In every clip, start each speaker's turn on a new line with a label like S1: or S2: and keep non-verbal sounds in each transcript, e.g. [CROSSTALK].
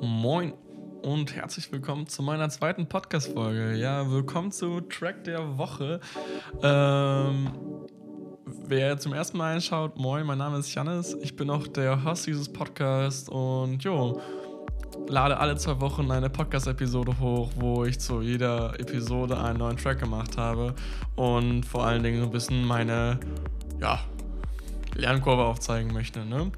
S1: Moin und herzlich willkommen zu meiner zweiten Podcast-Folge. Ja, willkommen zu Track der Woche. Ähm, wer zum ersten Mal einschaut, moin, mein Name ist Janis. Ich bin auch der Host dieses Podcasts und jo, lade alle zwei Wochen eine Podcast-Episode hoch, wo ich zu jeder Episode einen neuen Track gemacht habe und vor allen Dingen ein bisschen meine, ja, Lernkurve aufzeigen möchte. Ne?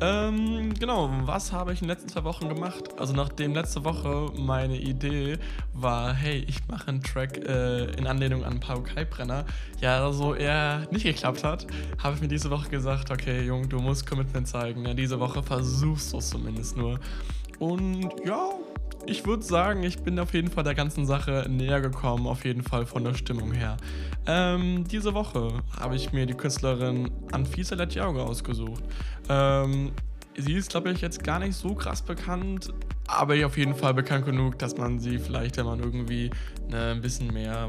S1: Ähm, genau, was habe ich in den letzten zwei Wochen gemacht? Also nachdem letzte Woche meine Idee war, hey, ich mache einen Track äh, in Anlehnung an Pau Kai-Brenner, ja, so eher nicht geklappt hat, habe ich mir diese Woche gesagt, okay, Jung, du musst Commitment zeigen. Ja, diese Woche versuchst du es zumindest nur. Und ja, ich würde sagen, ich bin auf jeden Fall der ganzen Sache näher gekommen, auf jeden Fall von der Stimmung her. Ähm, diese Woche habe ich mir die Künstlerin Anfisa Letjauge ausgesucht. Ähm, sie ist, glaube ich, jetzt gar nicht so krass bekannt, aber auf jeden Fall bekannt genug, dass man sie vielleicht, wenn man irgendwie ne, ein bisschen mehr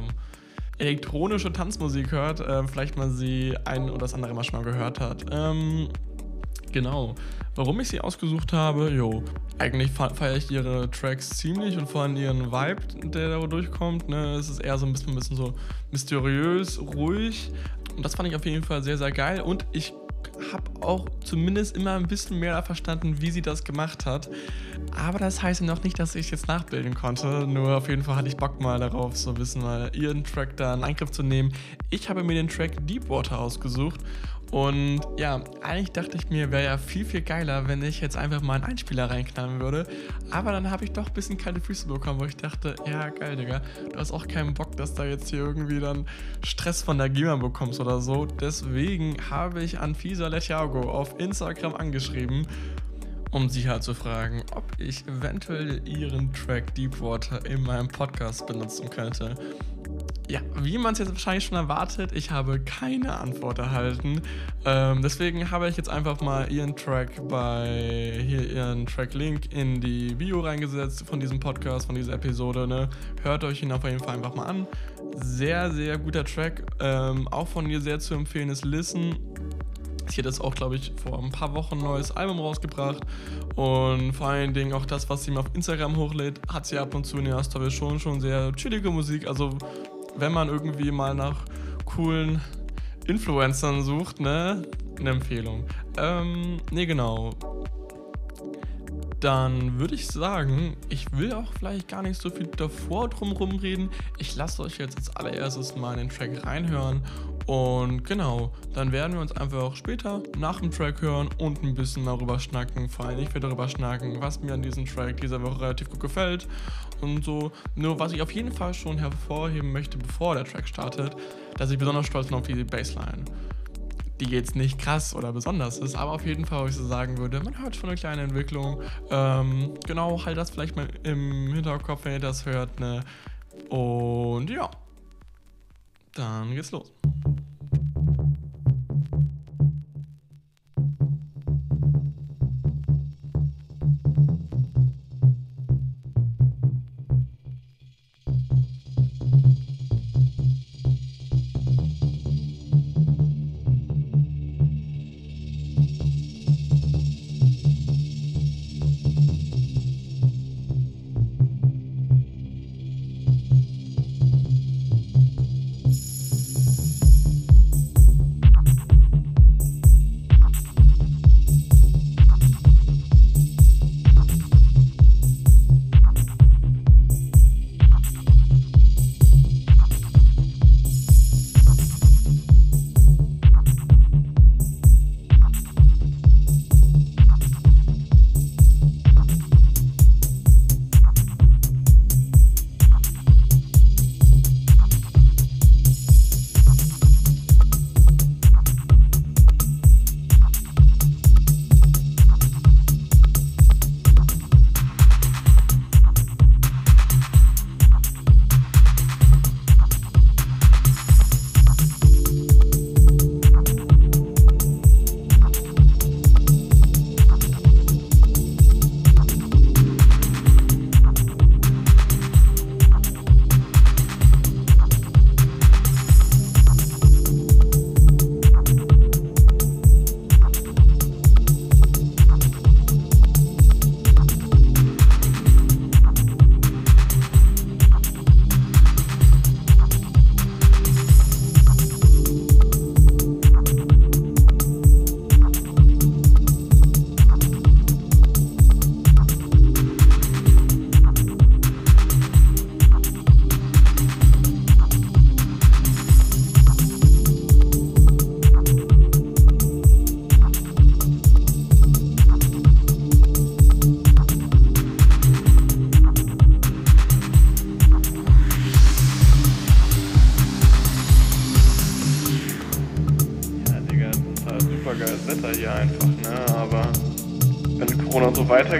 S1: elektronische Tanzmusik hört, äh, vielleicht mal sie ein oder das andere mal schon mal gehört hat. Ähm, genau. Warum ich sie ausgesucht habe, jo, eigentlich feiere ich ihre Tracks ziemlich und vor allem ihren Vibe, der da durchkommt. Ne? Es ist eher so ein bisschen, ein bisschen so mysteriös, ruhig. Und das fand ich auf jeden Fall sehr, sehr geil. Und ich habe auch zumindest immer ein bisschen mehr verstanden, wie sie das gemacht hat. Aber das heißt noch nicht, dass ich jetzt nachbilden konnte. Nur auf jeden Fall hatte ich Bock mal darauf, so ein bisschen mal ihren Track da in Angriff zu nehmen. Ich habe mir den Track Deepwater ausgesucht und ja, eigentlich dachte ich mir, wäre ja viel, viel geiler, wenn ich jetzt einfach mal einen Einspieler reinknallen würde. Aber dann habe ich doch ein bisschen kalte Füße bekommen, wo ich dachte, ja, geil, Digga, du hast auch keinen Bock, dass da jetzt hier irgendwie dann Stress von der GEMA bekommst oder so. Deswegen habe ich Anfisa Letjago auf Instagram angeschrieben, um sie halt zu fragen, ob ich eventuell ihren Track Deepwater in meinem Podcast benutzen könnte. Ja, wie man es jetzt wahrscheinlich schon erwartet, ich habe keine Antwort erhalten. Ähm, deswegen habe ich jetzt einfach mal ihren Track bei hier ihren Track-Link in die Bio reingesetzt von diesem Podcast, von dieser Episode. Ne? Hört euch ihn auf jeden Fall einfach mal an. Sehr, sehr guter Track. Ähm, auch von ihr sehr zu empfehlen ist Listen. Sie hat jetzt auch, glaube ich, vor ein paar Wochen ein neues Album rausgebracht. Und vor allen Dingen auch das, was sie mir auf Instagram hochlädt, hat sie ab und zu in ihrer Story schon, schon sehr chillige Musik. Also wenn man irgendwie mal nach coolen Influencern sucht, ne? Eine Empfehlung. Ähm, ne, genau. Dann würde ich sagen, ich will auch vielleicht gar nicht so viel davor drumherum reden. Ich lasse euch jetzt als allererstes mal in den Track reinhören. Und genau, dann werden wir uns einfach auch später nach dem Track hören und ein bisschen darüber schnacken. Vor allem ich werde darüber schnacken, was mir an diesem Track dieser Woche relativ gut gefällt und so. Nur was ich auf jeden Fall schon hervorheben möchte, bevor der Track startet, dass ich besonders stolz bin auf die Bassline. Die jetzt nicht krass oder besonders ist, aber auf jeden Fall, wo ich so sagen würde, man hört schon eine kleine Entwicklung. Ähm, genau, halt das vielleicht mal im Hinterkopf, wenn ihr das hört. Ne? Und ja, dann geht's los.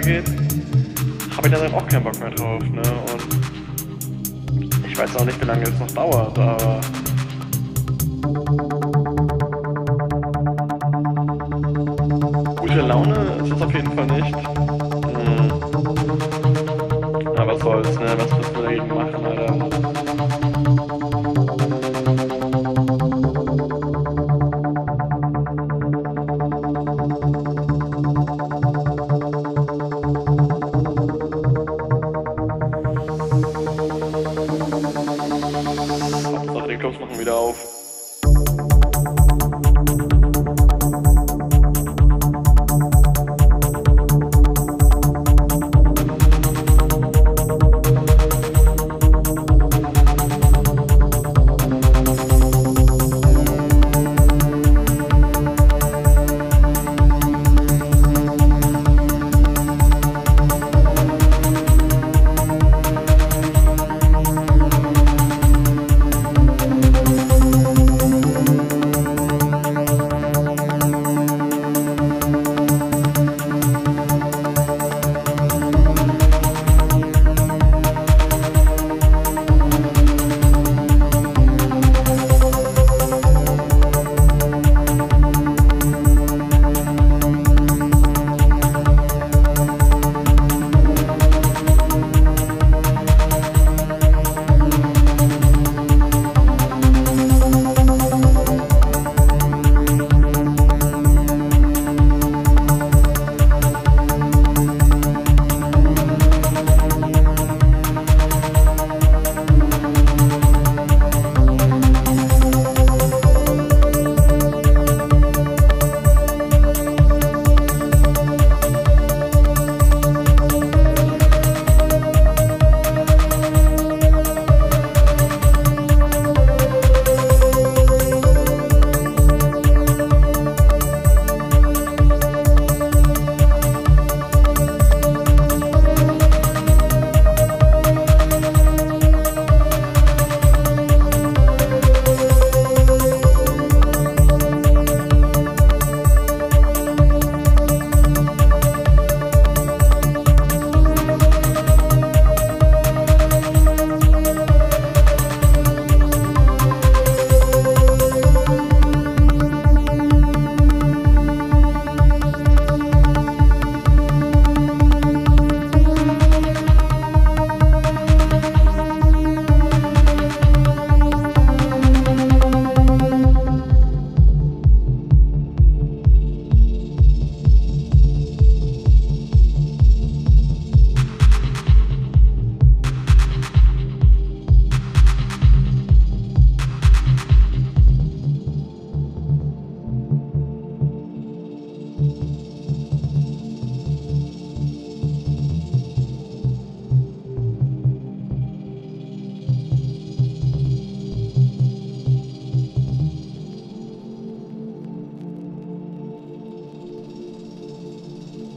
S1: Weitergeht, habe ich dann auch keinen Bock mehr drauf. Ne? Und ich weiß auch nicht, wie lange es noch dauert, aber. Gute Laune ist es auf jeden Fall nicht. Die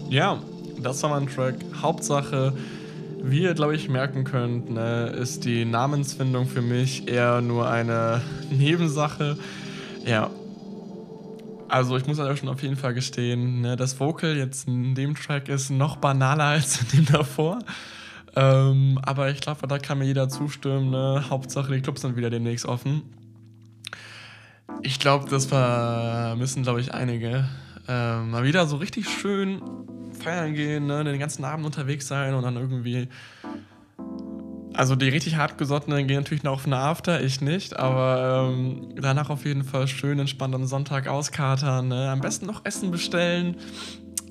S1: Ja, das war mein Track. Hauptsache, wie ihr, glaube ich, merken könnt, ne, ist die Namensfindung für mich eher nur eine [LAUGHS] Nebensache. Ja. Also ich muss euch schon auf jeden Fall gestehen, ne, das Vocal jetzt in dem Track ist noch banaler [LAUGHS] als in dem davor. Ähm, aber ich glaube, da kann mir jeder zustimmen. Ne? Hauptsache, die Clubs sind wieder demnächst offen. Ich glaube, das vermissen, glaube ich, einige. Ähm, mal wieder so richtig schön feiern gehen, ne, den ganzen Abend unterwegs sein und dann irgendwie. Also die richtig hartgesottenen gehen natürlich noch auf eine After, ich nicht, aber ähm, danach auf jeden Fall schön entspannt am Sonntag auskatern, ne? am besten noch Essen bestellen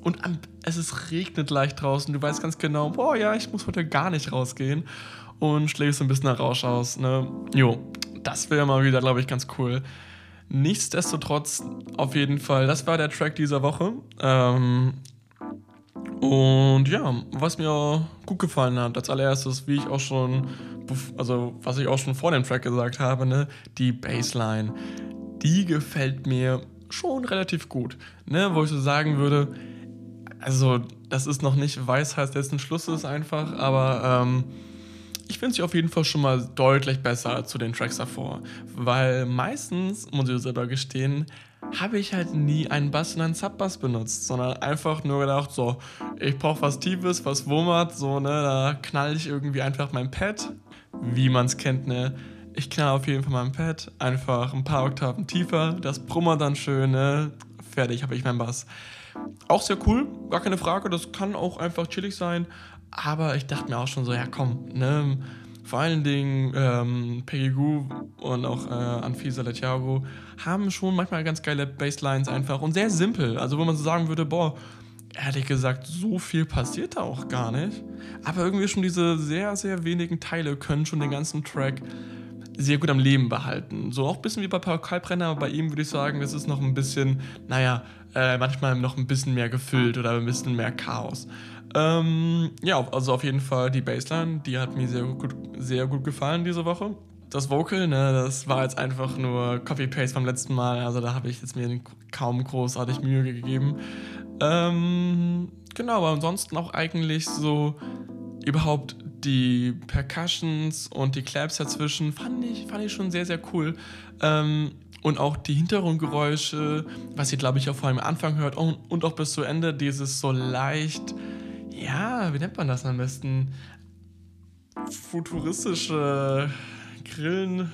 S1: und am, es ist regnet leicht draußen, du weißt ganz genau, boah ja, ich muss heute gar nicht rausgehen und schlägst ein bisschen nach Rausch aus, ne? Jo, das wäre mal wieder, glaube ich, ganz cool. Nichtsdestotrotz, auf jeden Fall, das war der Track dieser Woche. Ähm, und ja, was mir gut gefallen hat, als allererstes, wie ich auch schon, also was ich auch schon vor dem Track gesagt habe, ne, die Bassline, die gefällt mir schon relativ gut. Ne, wo ich so sagen würde, also das ist noch nicht weiß heißt jetzt ein Schluss ist einfach, aber ähm, ich finde sie auf jeden Fall schon mal deutlich besser zu den Tracks davor. Weil meistens, muss ich selber gestehen, habe ich halt nie einen Bass und einen Subbass benutzt, sondern einfach nur gedacht, so, ich brauche was Tiefes, was wummert, so, ne, da knall ich irgendwie einfach mein Pad, wie man es kennt, ne. Ich knall auf jeden Fall mein Pad, einfach ein paar Oktaven tiefer, das brummert dann schön, ne, fertig habe ich meinen Bass. Auch sehr cool, gar keine Frage, das kann auch einfach chillig sein, aber ich dachte mir auch schon so, ja komm, ne, vor allen Dingen ähm, Peggy Goo und auch äh, Anfisa Letiago haben schon manchmal ganz geile Basslines einfach und sehr simpel. Also wo man so sagen würde, boah, ehrlich gesagt, so viel passiert da auch gar nicht. Aber irgendwie schon diese sehr, sehr wenigen Teile können schon den ganzen Track sehr gut am Leben behalten. So auch ein bisschen wie bei Paul Kalbrenner, aber bei ihm würde ich sagen, es ist noch ein bisschen, naja, äh, manchmal noch ein bisschen mehr gefüllt oder ein bisschen mehr Chaos. Ähm, ja, also auf jeden Fall die Bassline, die hat mir sehr gut, sehr gut gefallen diese Woche. Das Vocal, ne, das war jetzt einfach nur Copy-Paste vom letzten Mal, also da habe ich jetzt mir kaum großartig Mühe gegeben. Ähm, genau, aber ansonsten auch eigentlich so überhaupt die Percussions und die Claps dazwischen fand ich, fand ich schon sehr, sehr cool. Ähm, und auch die Hintergrundgeräusche, was ihr, glaube ich, auch vor allem am Anfang hört und, und auch bis zu Ende, dieses so leicht ja, wie nennt man das am besten? Futuristische Grillen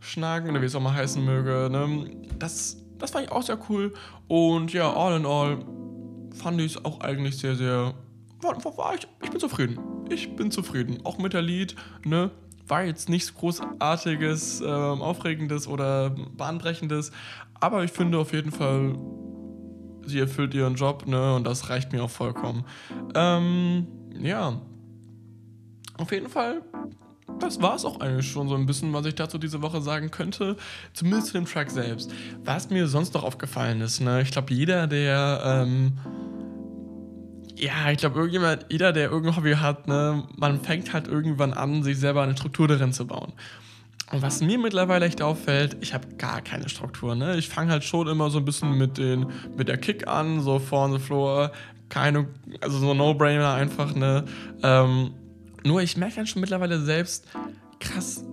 S1: schnacken oder wie es auch mal heißen möge. Ne? Das, das fand ich auch sehr cool. Und ja, all in all fand ich es auch eigentlich sehr, sehr. War, war ich, ich bin zufrieden. Ich bin zufrieden. Auch mit der Lied, ne? War jetzt nichts Großartiges, äh, Aufregendes oder Bahnbrechendes. Aber ich finde auf jeden Fall sie erfüllt ihren Job, ne? Und das reicht mir auch vollkommen. Ähm, ja. Auf jeden Fall, das war es auch eigentlich schon so ein bisschen, was ich dazu diese Woche sagen könnte. Zumindest zu dem Track selbst. Was mir sonst noch aufgefallen ist, ne? Ich glaube, jeder, der, ähm, ja, ich glaube, irgendjemand, jeder, der irgendein Hobby hat, ne, man fängt halt irgendwann an, sich selber eine Struktur darin zu bauen. Und was mir mittlerweile echt auffällt, ich habe gar keine Struktur. Ne? Ich fange halt schon immer so ein bisschen mit, den, mit der Kick an, so vorne Floor. Keine, also so No-Brainer einfach. Ne? Ähm, nur ich merke dann schon mittlerweile selbst, krass,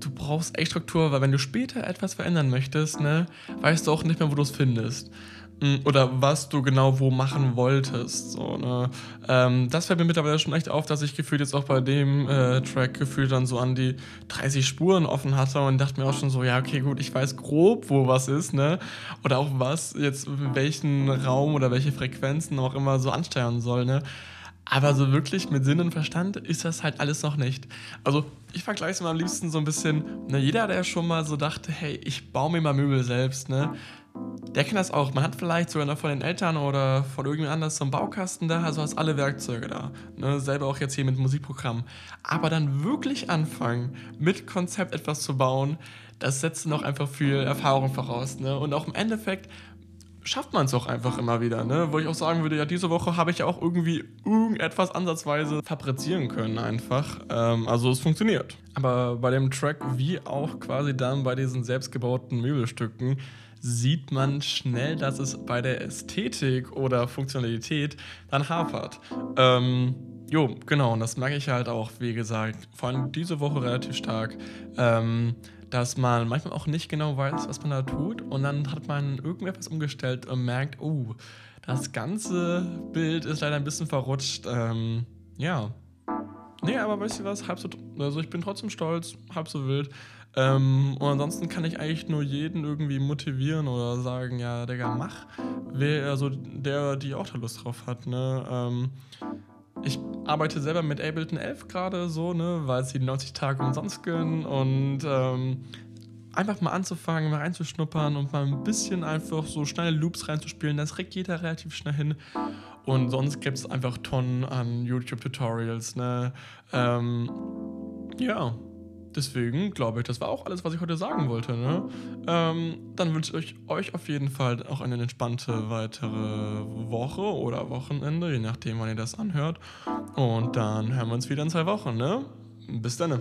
S1: du brauchst echt Struktur, weil wenn du später etwas verändern möchtest, ne, weißt du auch nicht mehr, wo du es findest. Mm, oder was du genau wo machen wolltest. So, ne? Ähm, das fällt mir mittlerweile schon echt auf, dass ich gefühlt jetzt auch bei dem äh, Track gefühlt dann so an die 30 Spuren offen hatte und dachte mir auch schon so, ja, okay, gut, ich weiß grob, wo was ist, ne? Oder auch was jetzt welchen Raum oder welche Frequenzen auch immer so ansteuern soll, ne? Aber so wirklich mit Sinn und Verstand ist das halt alles noch nicht. Also ich vergleiche es mal am liebsten so ein bisschen, ne, jeder, der schon mal so dachte, hey, ich baue mir mal Möbel selbst, ne? Der kennt das auch. Man hat vielleicht sogar noch von den Eltern oder von irgendjemand anders so einen Baukasten da, also hast alle Werkzeuge da. Ne? Selber auch jetzt hier mit Musikprogrammen. Aber dann wirklich anfangen, mit Konzept etwas zu bauen, das setzt noch einfach viel Erfahrung voraus. Ne? Und auch im Endeffekt schafft man es auch einfach immer wieder. Ne? Wo ich auch sagen würde, ja, diese Woche habe ich ja auch irgendwie irgendetwas ansatzweise fabrizieren können einfach. Ähm, also es funktioniert. Aber bei dem Track wie auch quasi dann bei diesen selbstgebauten Möbelstücken sieht man schnell, dass es bei der Ästhetik oder Funktionalität dann hapert. Ähm, jo, genau, und das merke ich halt auch, wie gesagt, vor allem diese Woche relativ stark, ähm, dass man manchmal auch nicht genau weiß, was man da tut und dann hat man irgendetwas umgestellt und merkt, oh, das ganze Bild ist leider ein bisschen verrutscht. Ähm, ja. Nee, aber weißt du was? Halb so, also ich bin trotzdem stolz, halb so wild. Ähm, und ansonsten kann ich eigentlich nur jeden irgendwie motivieren oder sagen, ja, Digga, mach. Wer, also der, die auch da Lust drauf hat, ne? Ähm, ich arbeite selber mit Ableton 11 gerade so, ne, weil es die 90 Tage umsonst gönnen und ähm, einfach mal anzufangen, mal reinzuschnuppern und mal ein bisschen einfach so schnelle Loops reinzuspielen, das kriegt jeder relativ schnell hin. Und sonst gibt es einfach Tonnen an YouTube-Tutorials, ne? Ähm, ja, Deswegen glaube ich, das war auch alles, was ich heute sagen wollte. Ne? Ähm, dann wünsche ich euch auf jeden Fall auch eine entspannte weitere Woche oder Wochenende, je nachdem, wann ihr das anhört. Und dann hören wir uns wieder in zwei Wochen. Ne? Bis dann.